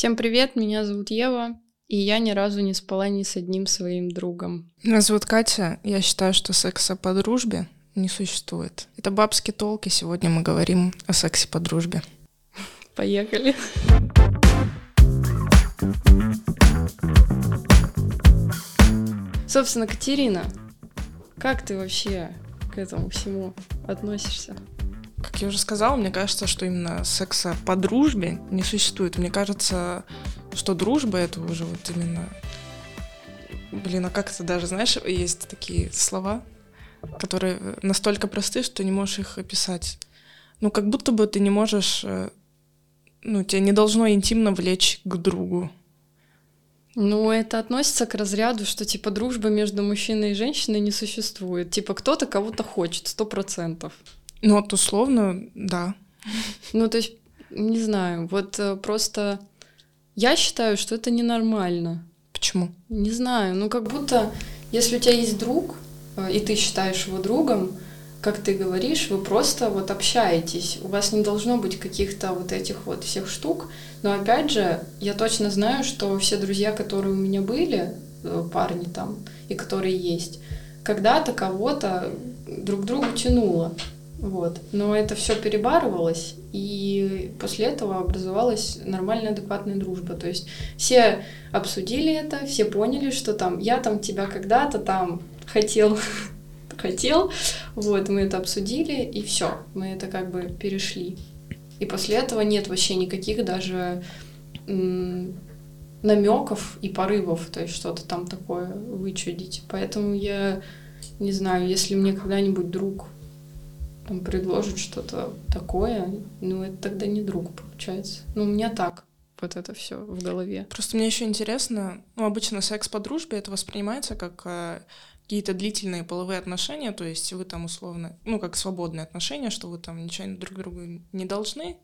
Всем привет, меня зовут Ева, и я ни разу не спала ни с одним своим другом. Меня зовут Катя, я считаю, что секса по дружбе не существует. Это бабские толки, сегодня мы говорим о сексе по дружбе. Поехали. Собственно, Катерина, как ты вообще к этому всему относишься? Как я уже сказала, мне кажется, что именно секса по дружбе не существует. Мне кажется, что дружба это уже вот именно... Блин, а как это даже, знаешь, есть такие слова, которые настолько просты, что не можешь их описать. Ну, как будто бы ты не можешь... э, Ну, тебя не должно интимно влечь к другу. Ну, это относится к разряду, что типа дружба между мужчиной и женщиной не существует. Типа кто-то кого-то хочет, сто процентов. Ну, вот условно, да. Ну, то есть, не знаю, вот э, просто я считаю, что это ненормально. Почему? Не знаю, ну как будто, если у тебя есть друг, э, и ты считаешь его другом, как ты говоришь, вы просто вот общаетесь. У вас не должно быть каких-то вот этих вот всех штук. Но опять же, я точно знаю, что все друзья, которые у меня были, э, парни там, и которые есть, когда-то кого-то друг другу тянуло. Вот. Но это все перебарывалось, и после этого образовалась нормальная, адекватная дружба. То есть все обсудили это, все поняли, что там я там тебя когда-то там хотел, хотел, вот, мы это обсудили, и все, мы это как бы перешли. И после этого нет вообще никаких даже намеков и порывов, то есть что-то там такое вычудить. Поэтому я не знаю, если мне когда-нибудь друг там предложит что-то такое, ну это тогда не друг получается. Ну у меня так вот это все в голове. Просто мне еще интересно, ну обычно секс по дружбе это воспринимается как э, какие-то длительные половые отношения, то есть вы там условно, ну как свободные отношения, что вы там ничего друг другу не должны.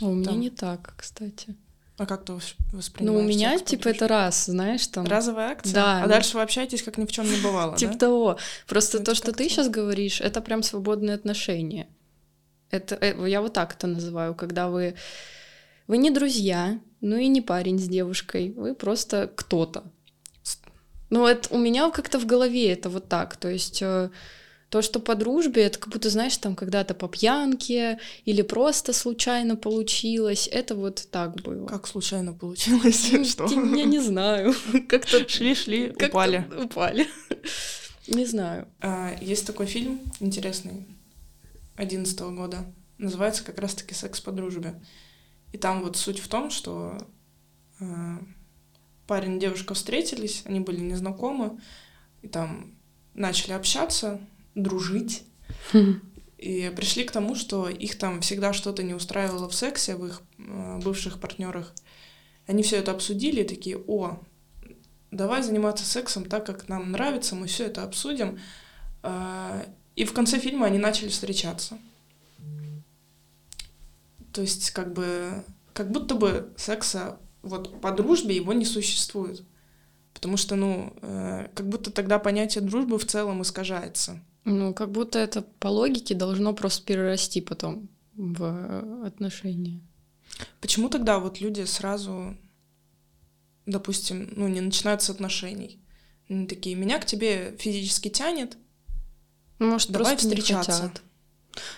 А у меня Там. не так, кстати. А как ты вос- Ну воспринимаешь? у меня по типа это раз, знаешь, там. разовая акция. Да, А ну- дальше вы общаетесь, как ни в чем не бывало, Типа да? того. Просто Ну, то, что ты сейчас говоришь, это прям свободные отношения. Это э, я вот так это называю, когда вы вы не друзья, ну и не парень с девушкой, вы просто кто-то. Ну это у меня как-то в голове это вот так, то есть э, то, что по дружбе, это как будто, знаешь, там когда-то по пьянке или просто случайно получилось, это вот так было. Как случайно получилось? Ну, Что? Я не знаю, как-то Шли-шли, упали. Упали. Не знаю. А, Есть такой фильм интересный, 11 года. Называется как раз-таки «Секс по дружбе». И там вот суть в том, что а, парень и девушка встретились, они были незнакомы, и там начали общаться, дружить, и пришли к тому, что их там всегда что-то не устраивало в сексе, в их э, бывших партнерах. Они все это обсудили и такие, о, давай заниматься сексом так, как нам нравится, мы все это обсудим. А, И в конце фильма они начали встречаться. То есть как бы, как будто бы секса вот по дружбе его не существует. Потому что, ну, э, как будто тогда понятие дружбы в целом искажается. Ну, как будто это по логике должно просто перерасти потом в э, отношения. Почему тогда вот люди сразу, допустим, ну, не начинают с отношений? Они такие, меня к тебе физически тянет, Ну, может, Давай просто не встречаться. хотят.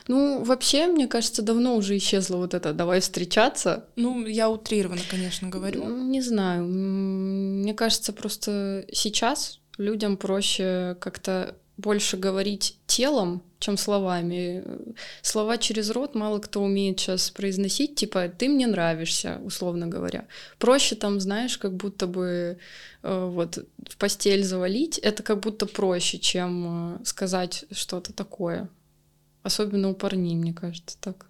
Ну, вообще, мне кажется, давно уже исчезло вот это «давай встречаться». ну, я утрированно, конечно, говорю. Ну, Не знаю. Мне кажется, просто сейчас людям проще как-то больше говорить телом, чем словами. Слова через рот мало кто умеет сейчас произносить, типа «ты мне нравишься», условно говоря. Проще там, знаешь, как будто бы э, вот в постель завалить, это как будто проще, чем э, сказать что-то такое. Особенно у парней, мне кажется, так.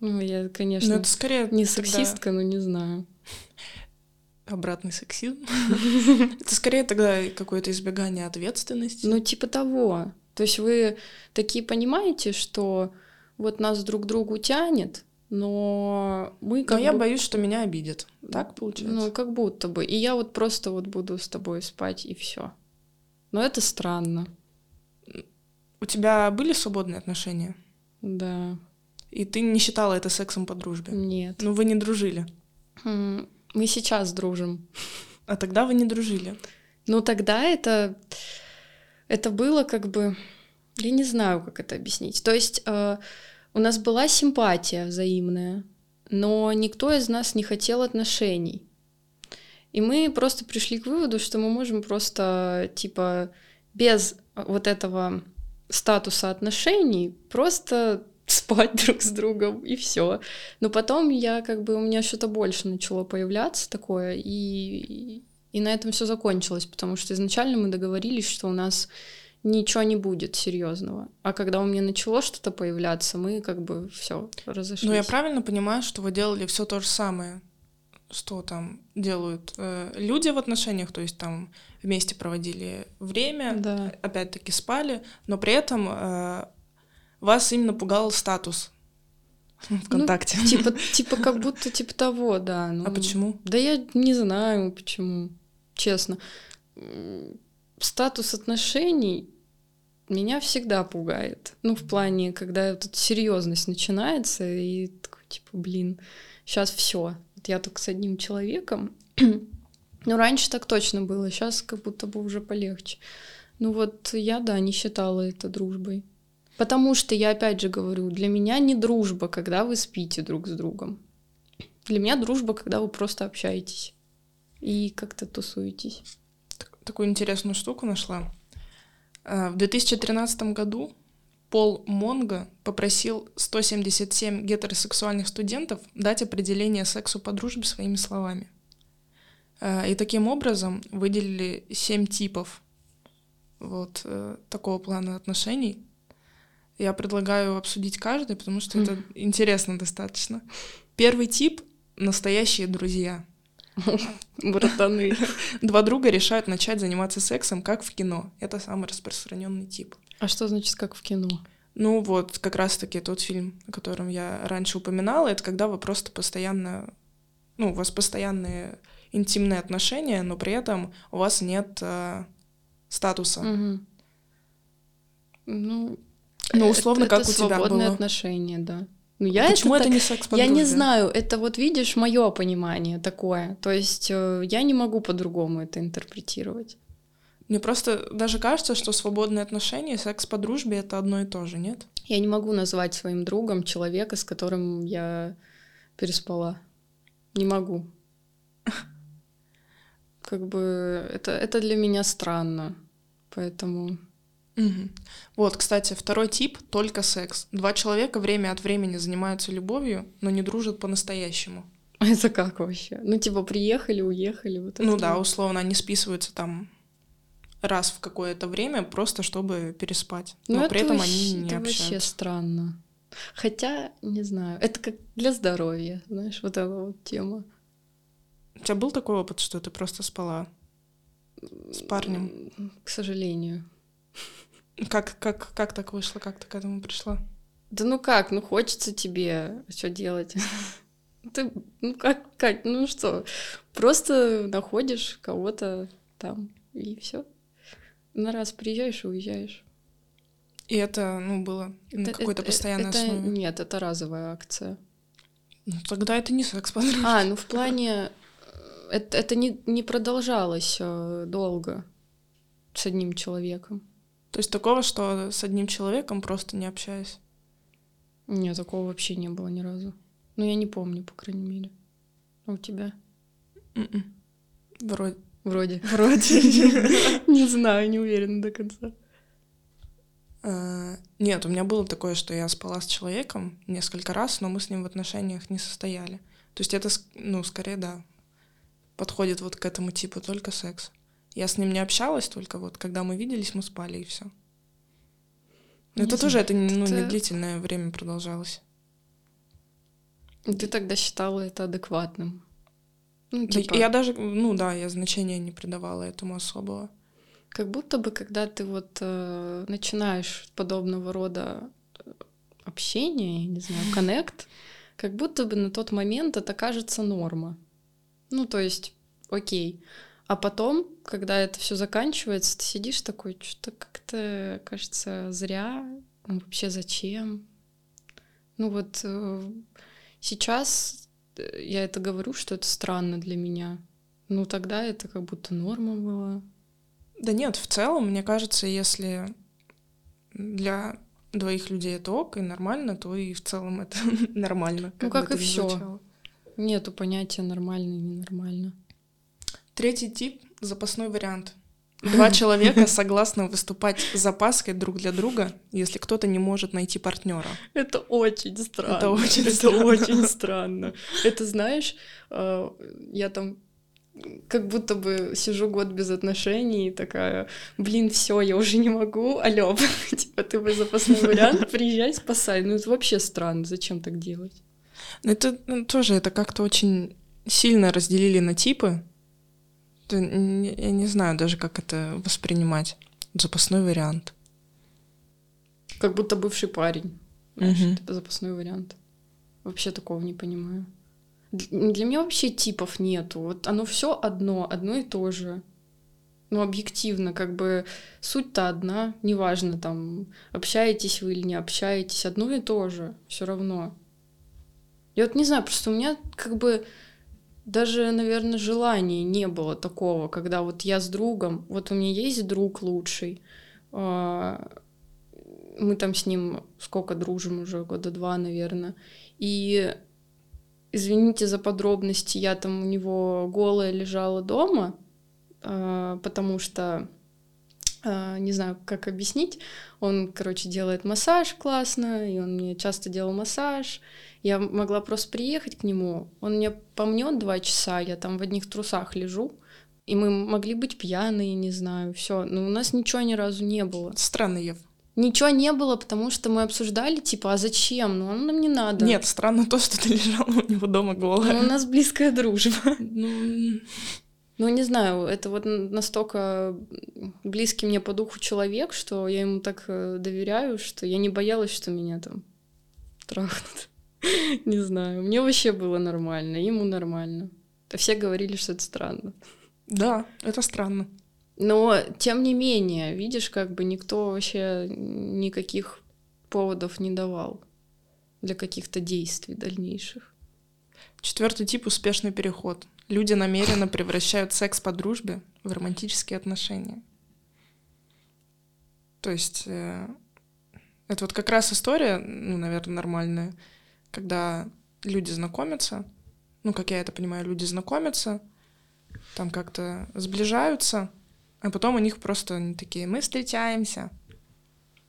Ну, я, конечно, Но это скорее не тогда сексистка, но не знаю. обратный сексизм. Это скорее тогда какое-то избегание ответственности. Ну, типа того. То есть вы такие понимаете, что вот нас друг к другу тянет, но мы Но как я бы- боюсь, что меня обидят. Так получается? Ну, как будто бы. И я вот просто вот буду с тобой спать, и все. Но это странно. У тебя были свободные отношения? Да. И ты не считала это сексом по дружбе? Нет. Ну, вы не дружили. Мы сейчас дружим. А тогда вы не дружили? Ну, тогда это, это было как бы... Я не знаю, как это объяснить. То есть э, у нас была симпатия взаимная, но никто из нас не хотел отношений. И мы просто пришли к выводу, что мы можем просто, типа, без вот этого статуса отношений просто спать друг с другом и все. Но потом я как бы у меня что-то больше начало появляться такое, и, и на этом все закончилось, потому что изначально мы договорились, что у нас ничего не будет серьезного. А когда у меня начало что-то появляться, мы как бы все разошлись. Ну, я правильно понимаю, что вы делали все то же самое, что там делают э, люди в отношениях, то есть там вместе проводили время, да. опять-таки спали, но при этом э, вас именно пугал статус ВКонтакте. Ну, типа, типа как будто типа того, да. Ну, а почему? Да я не знаю, почему, честно. Статус отношений меня всегда пугает. Ну, в плане, когда вот эта серьезность начинается, и такой, типа, блин, сейчас все. Вот я только с одним человеком. ну, раньше так точно было, сейчас как будто бы уже полегче. Ну вот я, да, не считала это дружбой. Потому что, я опять же говорю, для меня не дружба, когда вы спите друг с другом. Для меня дружба, когда вы просто общаетесь и как-то тусуетесь. Такую интересную штуку нашла. А, в 2013 году Пол Монго попросил 177 гетеросексуальных студентов дать определение сексу по дружбе своими словами. А, и таким образом выделили семь типов вот э, такого плана отношений. Я предлагаю обсудить каждый, потому что это интересно достаточно. Первый тип — настоящие друзья. Братаны. Два друга решают начать заниматься сексом, как в кино. Это самый распространенный тип. А что значит как в кино? Ну вот, как раз-таки тот фильм, о котором я раньше упоминала, это когда вы просто постоянно, ну, у вас постоянные интимные отношения, но при этом у вас нет э, статуса. Угу. Ну, ну, условно, это, как это у тебя было. свободные отношения, да. Ну, я Почему это, это так, не секс Я не знаю, это вот видишь мое понимание такое. То есть э, я не могу по-другому это интерпретировать. Мне просто даже кажется, что свободные отношения и секс по дружбе это одно и то же, нет? Я не могу назвать своим другом человека, с которым я переспала. Не могу. Как бы это, это для меня странно. Поэтому Угу. Вот, кстати, второй тип — только секс. Два человека время от времени занимаются любовью, но не дружат по-настоящему. А это как вообще? Ну, типа, приехали, уехали. Вот ну да, условно, они списываются там раз в какое-то время, просто чтобы переспать. Но ну, при этом вообще, они не это общаются. вообще странно. Хотя, не знаю, это как для здоровья, знаешь, вот эта вот тема. У тебя был такой опыт, что ты просто спала с парнем? К сожалению. Как, как, как так вышло, как ты к этому пришла? Да ну как, ну хочется тебе, что делать? Ты, ну как, как, ну что, просто находишь кого-то там, и все. На раз приезжаешь и уезжаешь. И это, ну, было это, на какой-то постоянной это, основе? Нет, это разовая акция. Ну, тогда это не секс подружки. А, ну в плане... Э, это, это не, не продолжалось э, долго с одним человеком. То есть такого, что с одним человеком просто не общаюсь? Нет, такого вообще не было ни разу. Ну, я не помню, по крайней мере. А у тебя? М-м. Вроде. Вроде. Вроде. Не знаю, не уверена до конца. А, нет, у меня было такое, что я спала с человеком несколько раз, но мы с ним в отношениях не состояли. То есть это, ну, скорее, да, подходит вот к этому типу только секс. Я с ним не общалась, только вот когда мы виделись, мы спали и все. Но это знаю. тоже это, ну, это... не длительное время продолжалось. Ты тогда считала это адекватным? Ну, типа... Я даже, ну да, я значения не придавала этому особого. Как будто бы, когда ты вот э, начинаешь подобного рода э, общение, я не знаю, коннект, как будто бы на тот момент это кажется норма. Ну, то есть, окей, а потом, когда это все заканчивается, ты сидишь такой, что-то как-то кажется зря, ну, вообще зачем? Ну вот э, сейчас э, я это говорю, что это странно для меня. Ну, тогда это как будто норма была. Да нет, в целом, мне кажется, если для двоих людей это ок и нормально, то и в целом это нормально. ну, как и все. Нету понятия нормально и ненормально. Третий тип — запасной вариант. Два человека согласны выступать запаской друг для друга, если кто-то не может найти партнера. Это очень странно. Это очень Это странно. очень странно. Это знаешь, э, я там как будто бы сижу год без отношений и такая, блин, все, я уже не могу, алло, типа ты мой запасной вариант, приезжай, спасай. Ну это вообще странно, зачем так делать? Ну, Это ну, тоже, это как-то очень сильно разделили на типы. Я не знаю даже, как это воспринимать. Запасной вариант. Как будто бывший парень. Знаешь, Мгм. это запасной вариант. Вообще такого не понимаю. Для меня вообще типов нету. Вот оно все одно, одно и то же. Ну, объективно, как бы суть-то одна, неважно, там, общаетесь вы или не общаетесь, одно и то же, все равно. Я вот не знаю, просто у меня как бы даже, наверное, желания не было такого, когда вот я с другом, вот у меня есть друг лучший, а, мы там с ним сколько дружим уже, года два, наверное, и извините за подробности, я там у него голая лежала дома, а, потому что не знаю, как объяснить. Он, короче, делает массаж классно, и он мне часто делал массаж. Я могла просто приехать к нему, он мне помнет два часа, я там в одних трусах лежу, и мы могли быть пьяные, не знаю, все. Но у нас ничего ни разу не было. Странно, Ев. Ничего не было, потому что мы обсуждали, типа, а зачем? Ну, оно нам не надо. Нет, странно то, что ты лежала у него дома голая. у нас близкая дружба. Ну, Ну, не знаю, это вот настолько близкий мне по духу человек, что я ему так э, доверяю, что я не боялась, что меня там трахнут. Не знаю. Мне вообще было нормально, ему нормально. А все говорили, что это странно. да, это странно. Но, тем не менее, видишь, как бы никто вообще никаких поводов не давал для каких-то действий дальнейших. Четвертый тип — успешный переход. Люди намеренно превращают секс по дружбе в романтические отношения. То есть э, это вот как раз история, ну, наверное, нормальная, когда люди знакомятся, ну, как я это понимаю, люди знакомятся, там как-то сближаются, а потом у них просто они такие, мы встречаемся.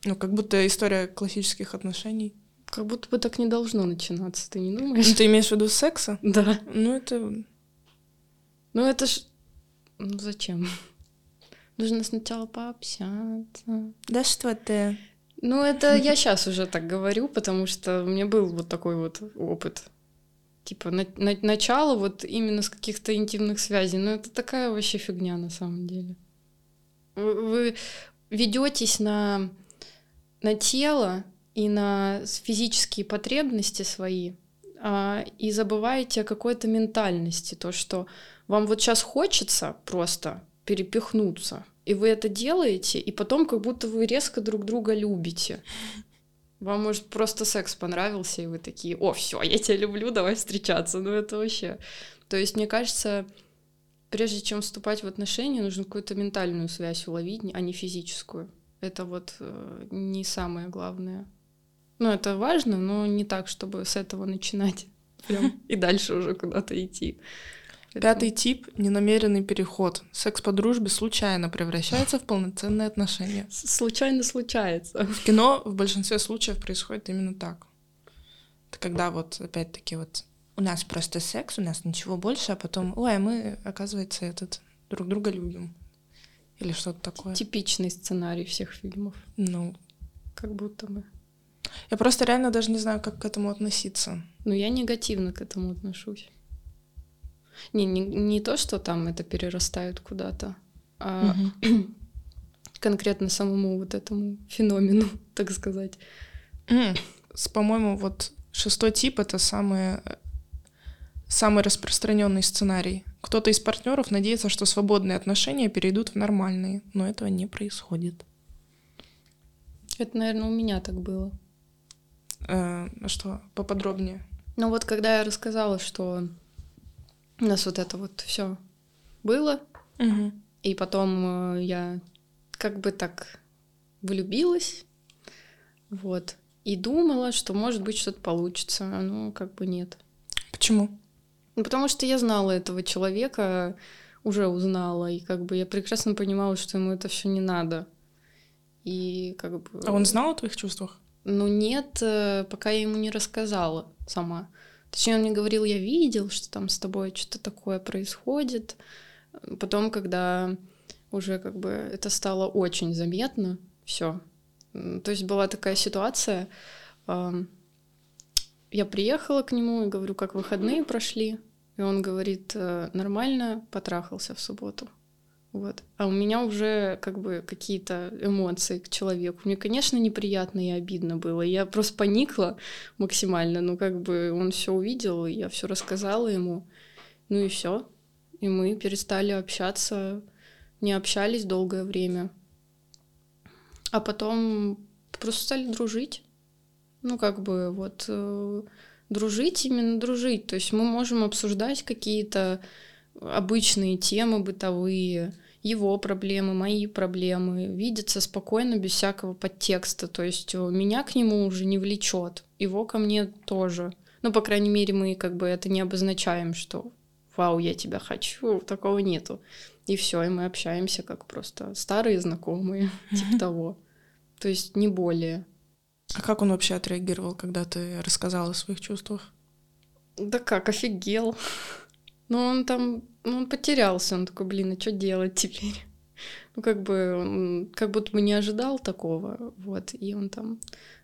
Ну, как будто история классических отношений. Как будто бы так не должно начинаться, ты не Ну, думаешь? ты имеешь в виду секса? Да. Ну, это Ну это ж... Ну зачем? Нужно сначала пообщаться. Да что ты? Ну это я сейчас уже так говорю, потому что у меня был вот такой вот опыт. Типа на- на- начало вот именно с каких-то интимных связей. Но это такая вообще фигня на самом деле. Вы, вы ведетесь на, на тело и на физические потребности свои, а, и забываете о какой-то ментальности, то, что вам вот сейчас хочется просто перепихнуться, и вы это делаете, и потом как будто вы резко друг друга любите. Вам, может, просто секс понравился, и вы такие, о, все, я тебя люблю, давай встречаться. Ну, это вообще... То есть, мне кажется, прежде чем вступать в отношения, нужно какую-то ментальную связь уловить, а не физическую. Это вот э, не самое главное. Ну, это важно, но не так, чтобы с этого начинать прям и дальше уже куда-то идти. Пятый тип — ненамеренный переход. Секс по дружбе случайно превращается в полноценные отношения. Случайно случается. В кино в большинстве случаев происходит именно так. Это когда вот опять-таки вот у нас просто секс, у нас ничего больше, а потом, ой, а мы, оказывается, этот друг друга любим. Или что-то такое. Типичный сценарий всех фильмов. Ну, Как будто бы. я просто реально даже не знаю, как к этому относиться. Но я негативно к этому отношусь. Не, не, не то, что там это перерастает куда-то, а конкретно самому вот этому феномену, так сказать. С, по-моему, вот шестой тип это самый, самый распространенный сценарий. Кто-то из партнеров надеется, что свободные отношения перейдут в нормальные, но этого не происходит. Это, наверное, у меня так было. Э, а что поподробнее? Ну вот когда я рассказала, что у нас вот это вот все было, Угу. и потом э, я как бы так влюбилась, вот, и думала, что может быть что-то получится, ну как бы нет. Почему? Ну, потому что я знала этого человека, уже узнала, и как бы я прекрасно понимала, что ему это все не надо. И как бы... А он знал о твоих чувствах? Ну нет, э, пока я ему не рассказала сама. Точнее, он мне говорил, я видел, что там с тобой что-то такое происходит. Потом, когда уже как бы это стало очень заметно, все. То есть была такая ситуация, я приехала к нему и говорю, как выходные прошли, и он говорит, «Э, нормально, потрахался в субботу. Вот. А у меня уже как бы какие-то эмоции к человеку. Мне, конечно, неприятно и обидно было. Я просто поникла максимально. Ну, как бы он все увидел, и я все рассказала ему. Ну и все. И мы перестали общаться, не общались долгое время. А потом просто стали дружить. Ну, как бы вот э, дружить, именно дружить. То есть мы можем обсуждать какие-то обычные темы бытовые, его проблемы, мои проблемы, видеться спокойно, без всякого подтекста. То есть э, меня к нему уже не влечет, его ко мне тоже. Ну, по крайней мере, мы как бы это не обозначаем, что вау, я тебя хочу, такого нету. И все, и мы общаемся как просто старые знакомые, типа того. То есть не более. А как он вообще отреагировал, когда ты рассказала о своих чувствах? Да как, офигел. Ну, он там, ну, он потерялся, он такой, блин, а что делать теперь? Ну, как бы, он как будто бы не ожидал такого, вот, и он там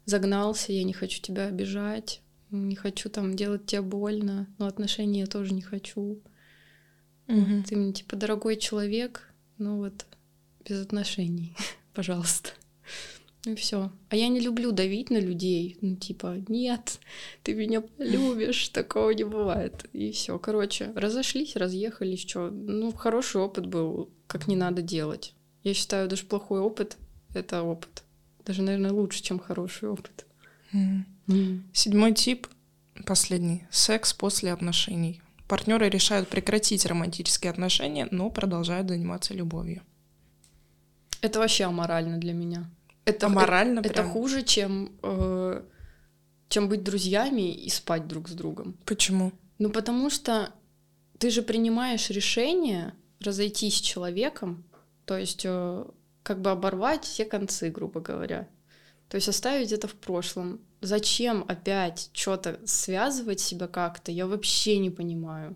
загнался, я не хочу тебя обижать, не хочу там делать тебе больно, но отношения я тоже не хочу. Мгм. Ты мне, типа, дорогой человек, ну вот, без отношений, пожалуйста. И все. А я не люблю давить на людей. Ну, типа, нет, ты меня любишь, такого не бывает. И все. Короче, разошлись, разъехались, что. Ну, хороший опыт был, как не надо делать. Я считаю, даже плохой опыт — это опыт. Даже, наверное, лучше, чем хороший опыт. Мгм. Седьмой тип, последний. Секс после отношений. Партнеры решают прекратить романтические отношения, но продолжают заниматься любовью. Это вообще аморально для меня. Это, Аморально это, прям? хуже, чем, э, чем быть друзьями и спать друг с другом. Почему? Ну, потому что ты же принимаешь решение разойтись с человеком, то есть э, как бы оборвать все концы, грубо говоря. То есть оставить это в прошлом. Зачем опять что-то связывать себя как-то, я вообще не понимаю.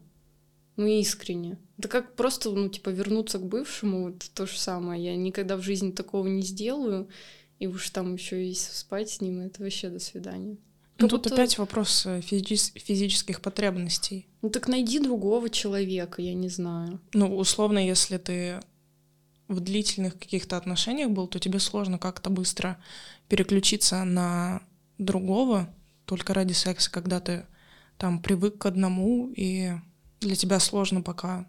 Ну, искренне. Это как просто, ну, типа, вернуться к бывшему, вот то же самое. Я никогда в жизни такого не сделаю, и уж там еще и спать с ним, это вообще до свидания. Ну, тут будто- опять вопрос э, физис- физических потребностей. Ну, так найди другого человека, я не знаю. Ну, условно, если ты в длительных каких-то отношениях был, то тебе сложно как-то быстро переключиться на другого только ради секса, когда ты там привык к одному, и для тебя сложно пока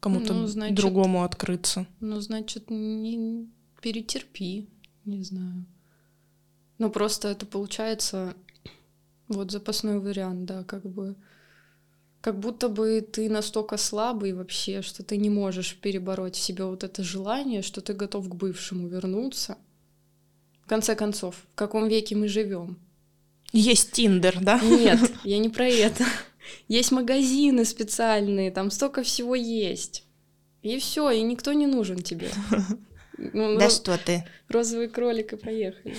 кому-то Ну, значит- другому открыться. Ну, значит, не перетерпи, не знаю. Ну, просто это получается вот запасной вариант, да, как бы как будто бы ты настолько слабый вообще, что ты не можешь перебороть в себе вот это желание, что ты готов к бывшему вернуться. В конце концов, в каком веке мы живем? Есть Тиндер, да? Нет, я не про это. Есть магазины специальные, там столько всего есть. И все, и никто не нужен тебе. Ну, роз- что ты? Розовый кролик и поехали.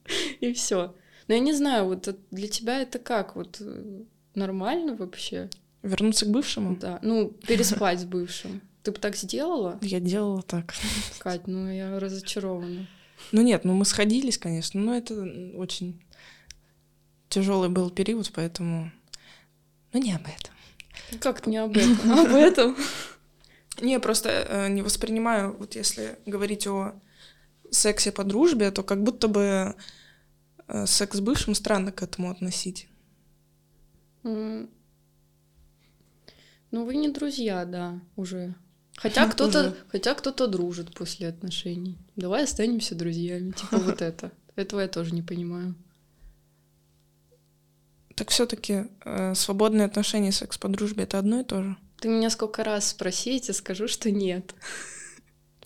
И все. Но я не знаю, вот для тебя это как? Вот э, нормально вообще? Вернуться к бывшему? Да. Ну, переспать с бывшим. Ты бы так сделала, Я делала так. Кать? Ну, я разочарована. Ну нет, ну мы сходились, конечно, но это очень тяжелый был период, поэтому... Ну не об этом. Как не об этом? Об этом? Не, просто э, не воспринимаю, вот если говорить о сексе по дружбе, то как будто бы э, секс с бывшим странно к этому относить. М. Ну, вы не друзья, да, уже. Хотя кто-то, хотя кто-то дружит после отношений. Давай останемся друзьями, типа вот это. Этого я тоже не понимаю. Так все-таки э, свободные отношения и секс по дружбе это одно и то же. Ты меня сколько раз спроси, я тебе скажу, что нет.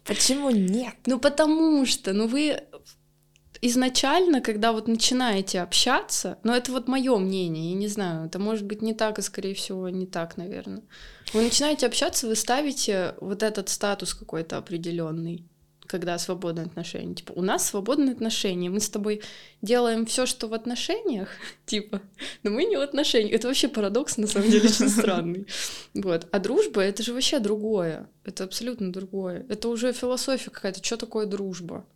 Почему нет? Ну потому что, ну вы изначально, когда вот начинаете общаться, но это вот мое мнение, я не знаю, это может быть не так, и скорее всего не так, наверное. Вы начинаете общаться, вы ставите вот этот статус какой-то определенный когда свободные отношения. Типа, у нас свободные отношения, мы с тобой делаем все, что в отношениях, типа, но мы не в отношениях. Это вообще парадокс, на самом деле, очень странный. Вот. А дружба — это же вообще другое. Это абсолютно другое. Это уже философия какая-то. Что такое дружба?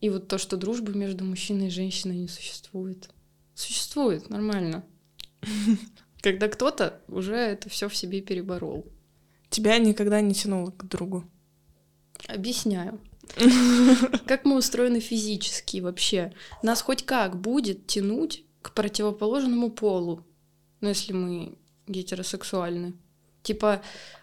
И вот то, что дружба между мужчиной и женщиной не существует. Существует, нормально. Когда кто-то уже это все в себе переборол. Тебя никогда не тянуло к другу? Объясняю. Как мы устроены физически вообще? Нас хоть как будет тянуть к противоположному полу, ну, если мы гетеросексуальны. Типа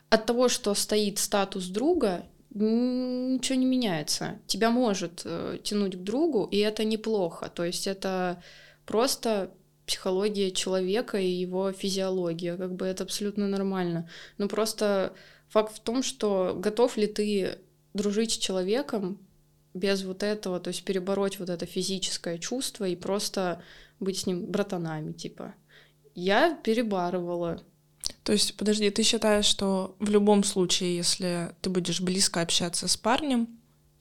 от того, что стоит статус друга, ничего не меняется. Тебя может э, тянуть к другу, и это неплохо. То есть это просто психология человека и его физиология. Как бы это абсолютно нормально. Но просто факт в том, что готов ли ты дружить с человеком без вот этого, то есть перебороть вот это физическое чувство и просто быть с ним братанами, типа. Я перебарывала. То есть, подожди, ты считаешь, что в любом случае, если ты будешь близко общаться с парнем,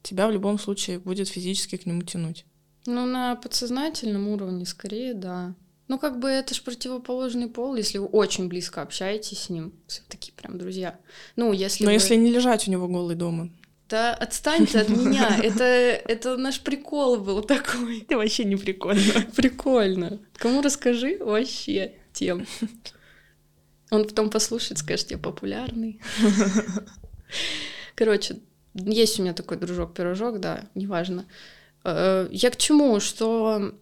тебя в любом случае будет физически к нему тянуть? Ну, на подсознательном уровне скорее, да. Ну, как бы это же противоположный пол, если вы очень близко общаетесь с ним, такие прям друзья. Ну, если Но вы... если не лежать у него голый дома. Да отстань ты от меня. Это, это наш прикол был такой. Это вообще не прикольно. Прикольно. Кому расскажи, вообще тем. Он потом послушает, скажет, я популярный. Короче, есть у меня такой дружок-пирожок, да, неважно. Э, я к чему? Что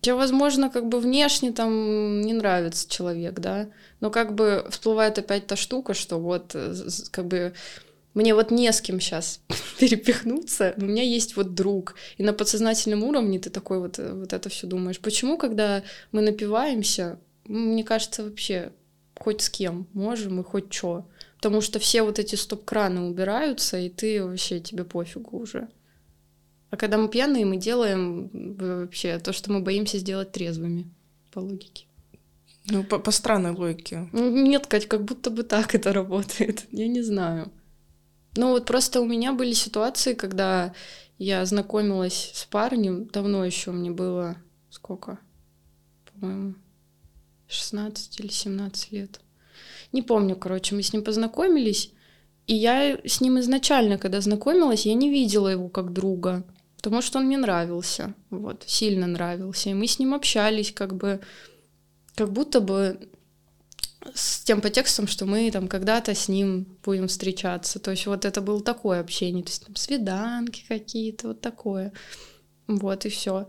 тебе, возможно, как бы внешне там не нравится человек, да, но как бы всплывает опять та штука, что вот э, как бы мне вот не с кем сейчас перепихнуться, у меня есть вот друг. И на подсознательном уровне ты такой вот, э, вот это все думаешь. Почему, когда мы напиваемся, мне кажется, вообще хоть с кем можем и хоть что. Потому что все вот эти стоп-краны убираются, и ты вообще, тебе пофигу уже. А когда мы пьяные, мы делаем вообще то, что мы боимся сделать трезвыми, по логике. Ну, по, по странной логике. Нет, Кать, как будто бы так это работает. Я не знаю. Ну вот просто у меня были ситуации, когда я знакомилась с парнем, давно еще мне было сколько? По-моему, 16 или 17 лет. Не помню, короче, мы с ним познакомились, и я с ним изначально, когда знакомилась, я не видела его как друга, потому что он мне нравился, вот, сильно нравился, и мы с ним общались, как бы, как будто бы с тем подтекстом, что мы там когда-то с ним будем встречаться. То есть вот это было такое общение, то есть там свиданки какие-то, вот такое. Вот и все.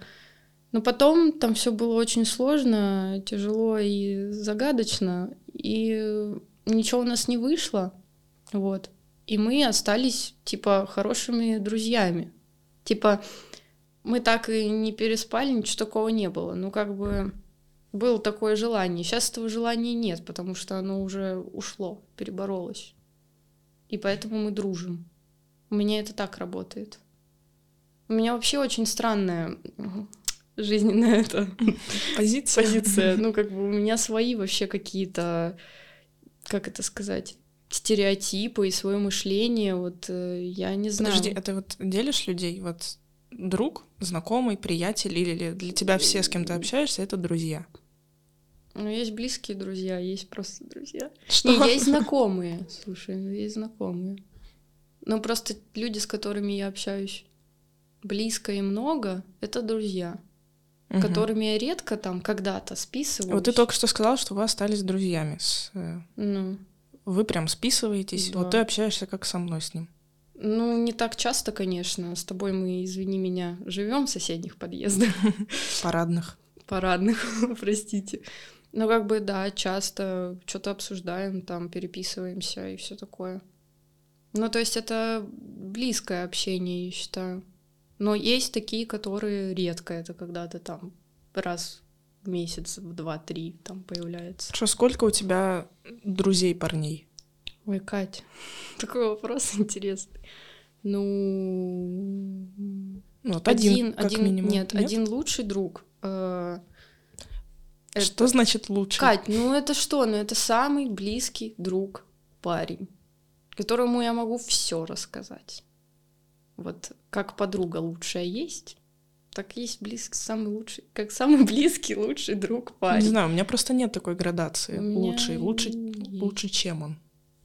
Но потом там все было очень сложно, тяжело и загадочно, и ничего у нас не вышло. Вот. И мы остались, типа, хорошими друзьями. Типа, мы так и не переспали, ничего такого не было. Ну, как бы было такое желание. Сейчас этого желания нет, потому что оно уже ушло, переборолось. И поэтому мы дружим. У меня это так работает. У меня вообще очень странная жизненная это позиция. позиция. Ну, как бы у меня свои вообще какие-то, как это сказать, стереотипы и свое мышление. Вот э, я не знаю. Подожди, а ты вот делишь людей? Вот друг, знакомый, приятель или для тебя все, с кем ты общаешься, это друзья? Ну, есть близкие друзья, есть просто друзья. Что? Не, есть знакомые, слушай, есть знакомые. Ну, просто люди, с которыми я общаюсь близко и много, это друзья, угу. которыми я редко там когда-то списываюсь. Вот ты только что сказал, что вы остались друзьями. С... Э, ну. Вы прям списываетесь, да. вот ты общаешься как со мной с ним. Ну, не так часто, конечно. С тобой мы, извини меня, живем в соседних подъездах. Парадных. Парадных, простите. Ну, как бы, да, часто что-то обсуждаем, там, переписываемся и все такое. Ну, то есть это близкое общение, я считаю. Но есть такие, которые редко, это когда ты там раз месяц, в два-три там появляется. Хорошо, сколько у тебя друзей парней? Ой, Кать, такой вопрос интересный. Ну, ну вот один, как один, минимум. Нет, нет, один лучший друг. Э, что это... значит лучший? Кать, ну это что? Ну это самый близкий друг парень, которому я могу все рассказать. Вот как подруга лучшая есть, так есть близкий, самый лучший, как самый близкий, лучший друг парень. Не знаю, у меня просто нет такой градации. Лучший, лучше, лучше, чем он.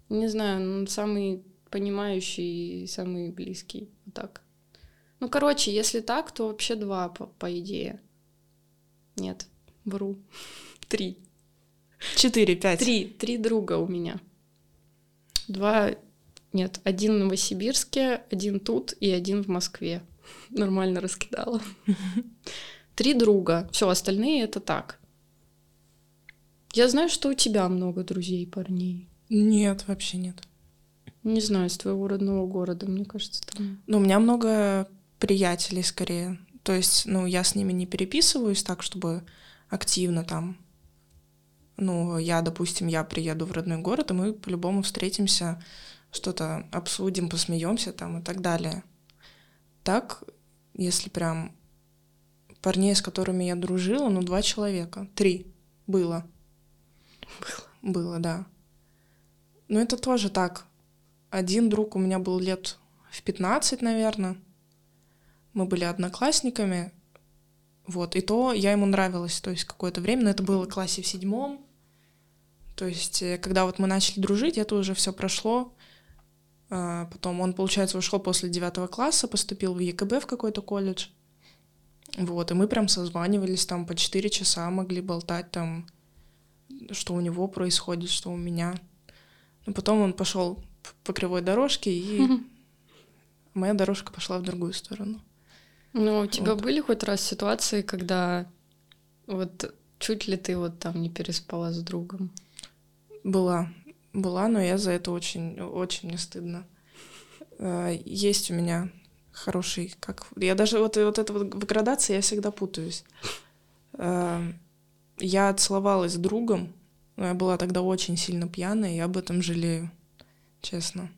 Не знаю, он самый понимающий самый близкий. Вот так. Ну, короче, если так, то вообще два, по, по идее. Нет, вру. Три. Четыре, пять. Три. Три друга у меня. Два... Нет, один в Новосибирске, один тут и один в Москве. Нормально раскидала. Три друга. Все, остальные это так. Я знаю, что у тебя много друзей, парней. Нет, вообще нет. Не знаю, из твоего родного города, мне кажется, там. Ну, у меня много приятелей скорее. То есть, ну, я с ними не переписываюсь так, чтобы активно там. Ну, я, допустим, я приеду в родной город, и мы по-любому встретимся, что-то обсудим, посмеемся там и так далее. Так, если прям парней, с которыми я дружила, ну, два человека, три было. Было. Было, да. Но это тоже так. Один друг у меня был лет в 15, наверное. Мы были одноклассниками. Вот, и то я ему нравилась, то есть какое-то время, но это было в классе в седьмом. То есть, э, когда вот мы начали дружить, это уже все прошло. А, потом он, получается, ушел после девятого класса, поступил в ЕКБ в какой-то колледж. Вот, и мы прям созванивались там по четыре часа, могли болтать там, что у него происходит, что у меня. Но потом он пошел по кривой дорожке, и моя дорожка пошла в другую сторону. Ну, у тебя вот. были хоть раз ситуации, когда вот чуть ли ты вот там не переспала с другом? Была. Была, но я за это очень, очень не стыдно. А, есть у меня хороший, как... Я даже вот, вот это вот в градации я всегда путаюсь. А, я целовалась с другом, но я была тогда очень сильно пьяная, и об этом жалею, честно.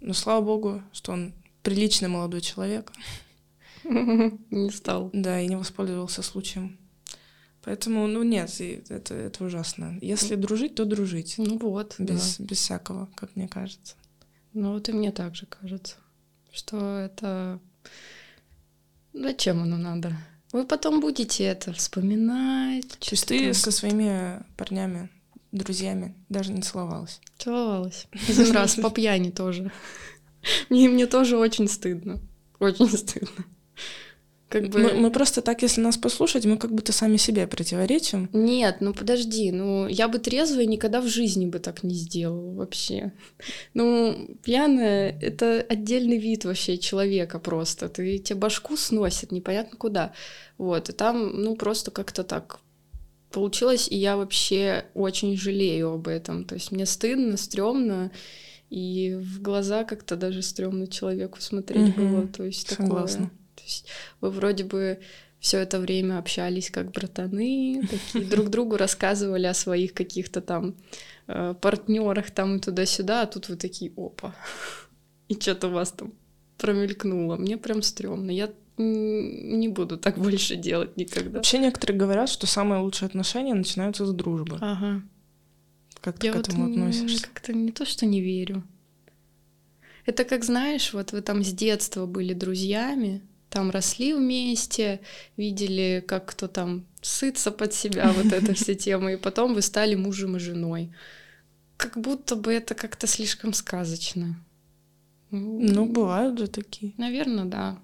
Но слава богу, что он приличный молодой человек. Не стал. Да, и не воспользовался случаем. Поэтому, ну нет, это, это ужасно. Если дружить, то дружить. Ну вот. Без, да. без всякого, как мне кажется. Ну вот и мне также кажется, что это... Зачем оно надо? Вы потом будете это вспоминать. То есть ты со своими парнями, друзьями даже не целовалась? Целовалась. Один раз по пьяни тоже. Мне, мне тоже очень стыдно. Очень стыдно. Как бы... мы, мы просто так, если нас послушать, мы как будто сами себе противоречим. Нет, ну подожди, ну я бы трезвая никогда в жизни бы так не сделала вообще. Ну, пьяная — это отдельный вид вообще человека просто. Ты тебе башку сносит непонятно куда. Вот, и там, ну, просто как-то так получилось, и я вообще очень жалею об этом. То есть мне стыдно, стрёмно, и в глаза как-то даже стрёмно человеку смотреть угу, было. То есть Согласна. такое то есть вы вроде бы все это время общались как братаны, такие друг другу рассказывали о своих каких-то там э, партнерах там и туда-сюда, а тут вы такие, опа, и что-то у вас там промелькнуло. Мне прям стрёмно. Я не буду так больше делать никогда. Вообще некоторые говорят, что самые лучшие отношения начинаются с дружбы. Ага. Как ты Я к этому вот относишься? Как-то не то, что не верю. Это как, знаешь, вот вы там с детства были друзьями, там росли вместе, видели, как кто там сытся под себя, вот эта вся тема, и потом вы стали мужем и женой. Как будто бы это как-то слишком сказочно. Ну, бывают же такие. Наверное, да.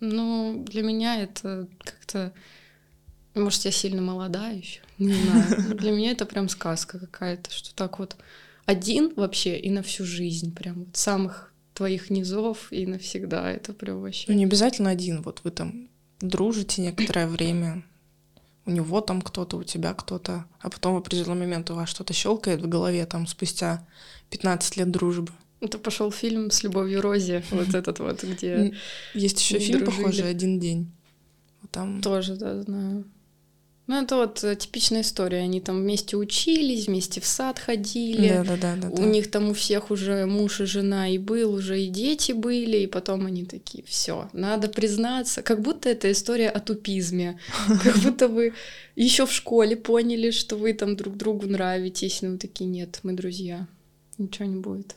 Но для меня это как-то... Может, я сильно молода еще, не знаю. Для меня это прям сказка какая-то, что так вот один вообще и на всю жизнь, прям вот самых твоих низов и навсегда. Это прям вообще... Ну, не обязательно один. Вот вы там дружите некоторое время, у него там кто-то, у тебя кто-то, а потом в определенный момент у вас что-то щелкает в голове там спустя 15 лет дружбы. Это пошел фильм с Любовью Рози, вот этот вот, где... Есть еще фильм, похожий «Один день». там... Тоже, да, знаю. Ну, это вот э, типичная история. Они там вместе учились, вместе в сад ходили. Да, да, да, да. У них там у всех уже муж и жена и был, уже и дети были, и потом они такие, все, надо признаться. Как будто это история о тупизме. Как будто вы еще в школе поняли, что вы там друг другу нравитесь. Ну, такие, нет, мы друзья. Ничего не будет.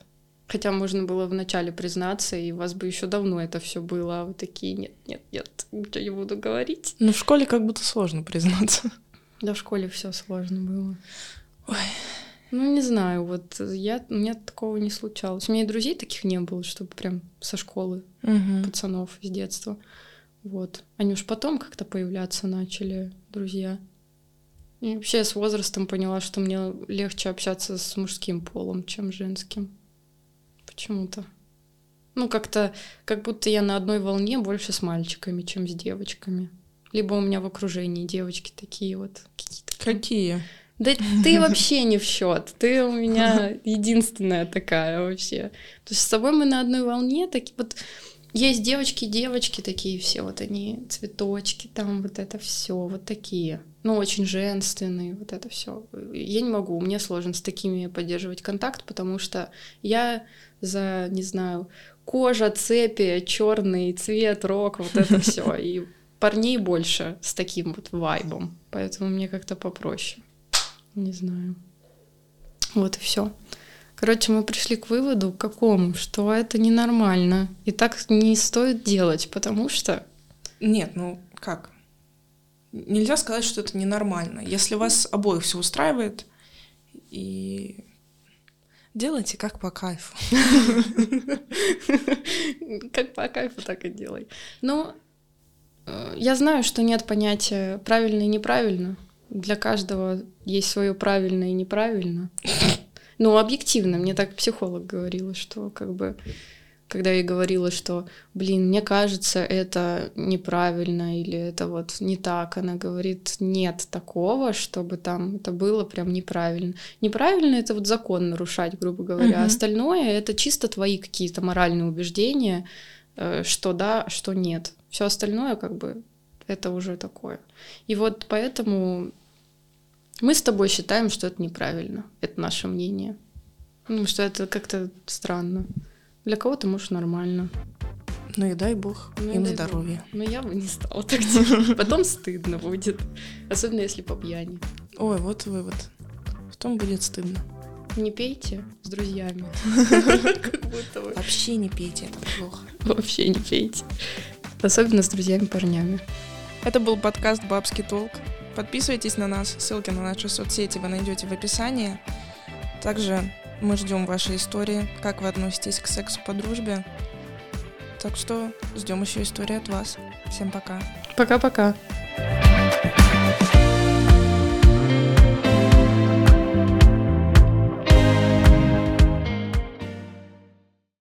Хотя можно было вначале признаться, и у вас бы еще давно это все было, а вы такие, нет, нет, нет, ничего не буду говорить. Ну, в школе как будто сложно признаться. Да, в школе все сложно было. Ой. Ну, не знаю, вот я, у меня такого не случалось. У меня и друзей таких не было, чтобы прям со школы Мгм. пацанов с детства. Вот. Они уж потом как-то появляться начали, друзья. И вообще я с возрастом поняла, что мне легче общаться с мужским полом, чем женским. Почему-то. Ну, как-то, как будто я на одной волне больше с мальчиками, чем с девочками. Либо у меня в окружении девочки такие вот какие-то. Какие? Да ты вообще не в счет. Ты у меня единственная такая вообще. То есть с тобой мы на одной волне. Такие вот есть девочки, девочки такие все, вот они цветочки, там вот это все, вот такие. Ну, очень женственные, вот это все. Я не могу, мне сложно с такими поддерживать контакт, потому что я за, не знаю, кожа, цепи, черный цвет, рок, вот это все. И парней больше с таким вот вайбом. Поэтому мне как-то попроще. Не знаю. Вот и все. Короче, мы пришли к выводу, к какому, что это ненормально. И так не стоит делать, потому что... Нет, ну как? Нельзя сказать, что это ненормально. Если вас обоих все устраивает, и делайте как по кайфу. Как по кайфу, так и делай. Но э, я знаю, что нет понятия правильно и неправильно. Для каждого есть свое правильно и неправильно. Ну, объективно, мне так психолог говорила, что как бы, когда я говорила, что, блин, мне кажется, это неправильно или это вот не так, она говорит, нет такого, чтобы там это было прям неправильно. Неправильно это вот закон нарушать, грубо говоря, а Мгм. остальное это чисто твои какие-то моральные убеждения, э, что да, что нет. Все остальное как бы это уже такое. И вот поэтому мы с тобой считаем, что это неправильно. Это наше мнение. Ну, что это как-то странно. Для кого-то, может, нормально. Ну и дай бог Ну им дай здоровья. Но я бы не стала так делать. Потом стыдно будет. Особенно если по пьяни. Ой, вот вывод. Потом будет стыдно. Не пейте с друзьями. Как будто бы. Вообще не пейте, это плохо. Вообще не пейте. Особенно с друзьями-парнями. Это был подкаст «Бабский толк». Подписывайтесь на нас, ссылки на наши соцсети вы найдете в описании. Также мы ждем ваши истории, как вы относитесь к сексу по дружбе. Так что ждем еще истории от вас. Всем пока. Пока-пока.